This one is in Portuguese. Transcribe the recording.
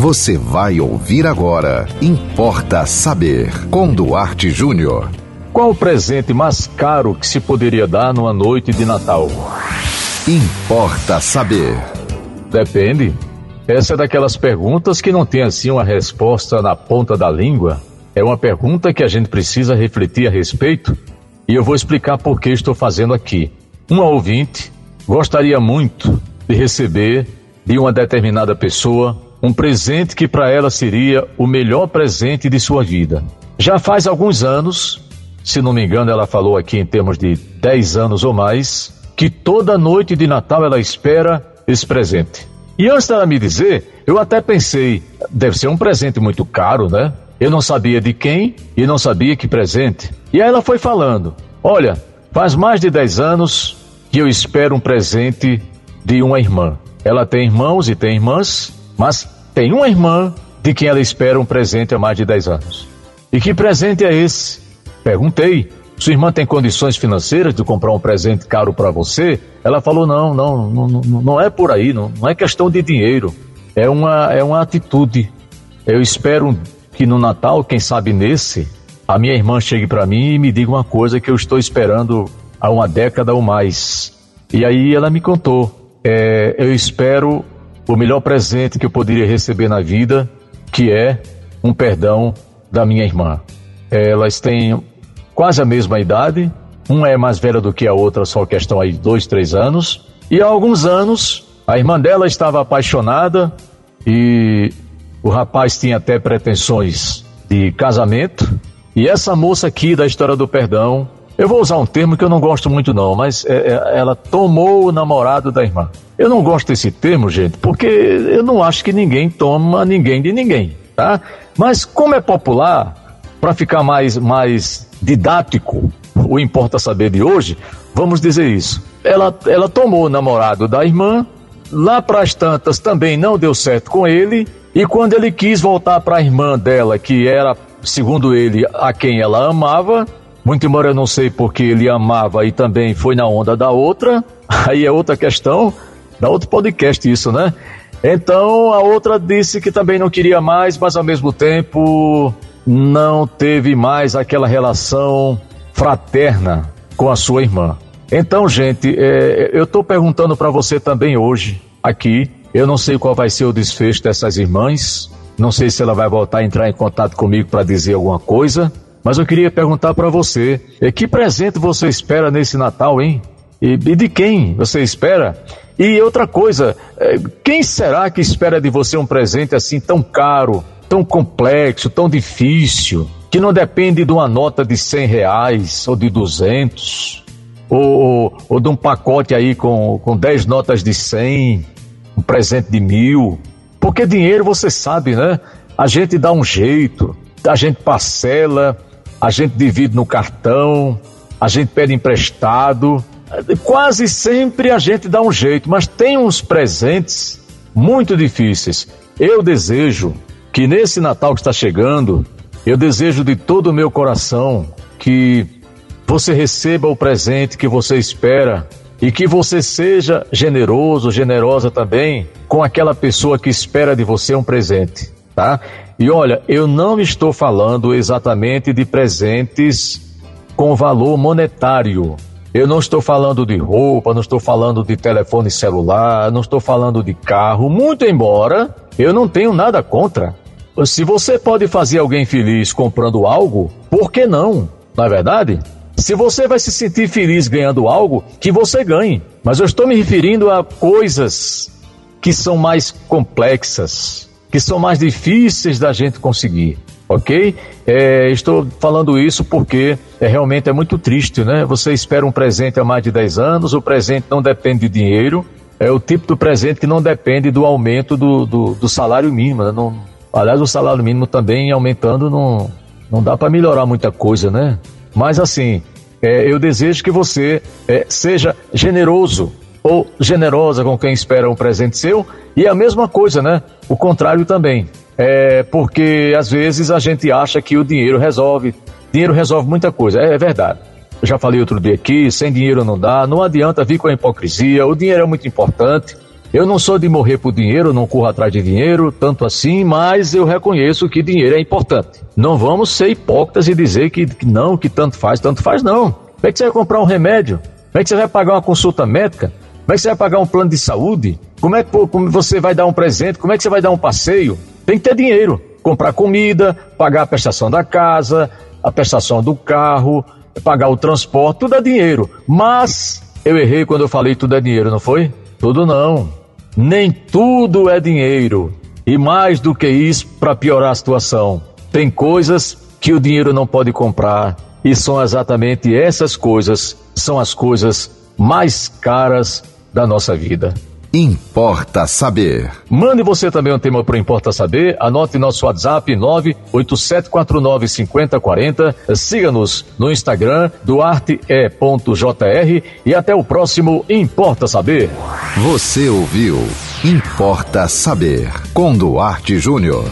Você vai ouvir agora. Importa saber. Com Duarte Júnior. Qual o presente mais caro que se poderia dar numa noite de Natal? Importa saber. Depende. Essa é daquelas perguntas que não tem assim uma resposta na ponta da língua. É uma pergunta que a gente precisa refletir a respeito e eu vou explicar por que estou fazendo aqui. Uma ouvinte gostaria muito de receber de uma determinada pessoa um presente que para ela seria o melhor presente de sua vida. Já faz alguns anos, se não me engano, ela falou aqui em termos de 10 anos ou mais, que toda noite de Natal ela espera esse presente. E antes dela me dizer, eu até pensei, deve ser um presente muito caro, né? Eu não sabia de quem e não sabia que presente. E aí ela foi falando: Olha, faz mais de 10 anos que eu espero um presente de uma irmã. Ela tem irmãos e tem irmãs, mas tem uma irmã de quem ela espera um presente há mais de 10 anos. E que presente é esse? Perguntei. Sua irmã tem condições financeiras de comprar um presente caro para você? Ela falou: não, não, não, não é por aí, não, não é questão de dinheiro. É uma, é uma atitude. Eu espero que no Natal, quem sabe nesse, a minha irmã chegue para mim e me diga uma coisa que eu estou esperando há uma década ou mais. E aí ela me contou: é, eu espero o melhor presente que eu poderia receber na vida, que é um perdão da minha irmã. Elas têm quase a mesma idade, uma é mais velha do que a outra, só questão aí de dois, três anos. E há alguns anos, a irmã dela estava apaixonada e o rapaz tinha até pretensões de casamento. E essa moça aqui da história do perdão, eu vou usar um termo que eu não gosto muito não, mas é, é, ela tomou o namorado da irmã. Eu não gosto desse termo, gente, porque eu não acho que ninguém toma ninguém de ninguém, tá? Mas como é popular, para ficar mais, mais didático, o Importa Saber de hoje, vamos dizer isso. Ela, ela tomou o namorado da irmã, lá para as tantas também não deu certo com ele, e quando ele quis voltar para a irmã dela, que era, segundo ele, a quem ela amava, muito embora eu não sei porque ele amava e também foi na onda da outra, aí é outra questão, da outro podcast isso, né? Então a outra disse que também não queria mais, mas ao mesmo tempo não teve mais aquela relação fraterna com a sua irmã. Então, gente, é, eu estou perguntando para você também hoje, aqui. Eu não sei qual vai ser o desfecho dessas irmãs. Não sei se ela vai voltar a entrar em contato comigo para dizer alguma coisa. Mas eu queria perguntar para você: é, que presente você espera nesse Natal, hein? E, e de quem você espera? E outra coisa, é, quem será que espera de você um presente assim tão caro, tão complexo, tão difícil, que não depende de uma nota de 100 reais ou de 200, ou, ou, ou de um pacote aí com, com 10 notas de 100, um presente de mil? Porque dinheiro, você sabe, né? A gente dá um jeito, a gente parcela, a gente divide no cartão, a gente pede emprestado Quase sempre a gente dá um jeito, mas tem uns presentes muito difíceis. Eu desejo que nesse Natal que está chegando, eu desejo de todo o meu coração que você receba o presente que você espera e que você seja generoso, generosa também com aquela pessoa que espera de você um presente, tá? E olha, eu não estou falando exatamente de presentes com valor monetário. Eu não estou falando de roupa, não estou falando de telefone celular, não estou falando de carro, muito embora eu não tenho nada contra. Se você pode fazer alguém feliz comprando algo, por que não? Não é verdade? Se você vai se sentir feliz ganhando algo, que você ganhe. Mas eu estou me referindo a coisas que são mais complexas, que são mais difíceis da gente conseguir ok? É, estou falando isso porque é, realmente é muito triste, né? Você espera um presente há mais de 10 anos, o presente não depende de dinheiro, é o tipo do presente que não depende do aumento do, do, do salário mínimo. Né? Não, aliás, o salário mínimo também aumentando não, não dá para melhorar muita coisa, né? Mas assim, é, eu desejo que você é, seja generoso ou generosa com quem espera um presente seu e a mesma coisa, né? O contrário também é, porque às vezes a gente acha que o dinheiro resolve. Dinheiro resolve muita coisa, é, é verdade. Eu já falei outro dia aqui, sem dinheiro não dá, não adianta vir com a hipocrisia, o dinheiro é muito importante, Eu não sou de morrer por dinheiro, não corro atrás de dinheiro, tanto assim, mas eu reconheço que dinheiro é importante. Não vamos ser hipócritas e dizer que, que não, que tanto faz, tanto faz, não. Como é que você vai comprar um remédio? Como é que você vai pagar uma consulta médica? Como é que você vai pagar um plano de saúde? Como é que como você vai dar um presente? Como é que você vai dar um passeio? Tem que ter dinheiro. Comprar comida, pagar a prestação da casa, a prestação do carro, pagar o transporte, tudo é dinheiro. Mas eu errei quando eu falei tudo é dinheiro, não foi? Tudo não. Nem tudo é dinheiro. E mais do que isso, para piorar a situação, tem coisas que o dinheiro não pode comprar. E são exatamente essas coisas, são as coisas mais caras da nossa vida. Importa Saber. Mande você também um tema para o Importa Saber. Anote nosso WhatsApp 987495040. Siga-nos no Instagram duarte.jr e até o próximo Importa Saber. Você ouviu Importa Saber com Duarte Júnior.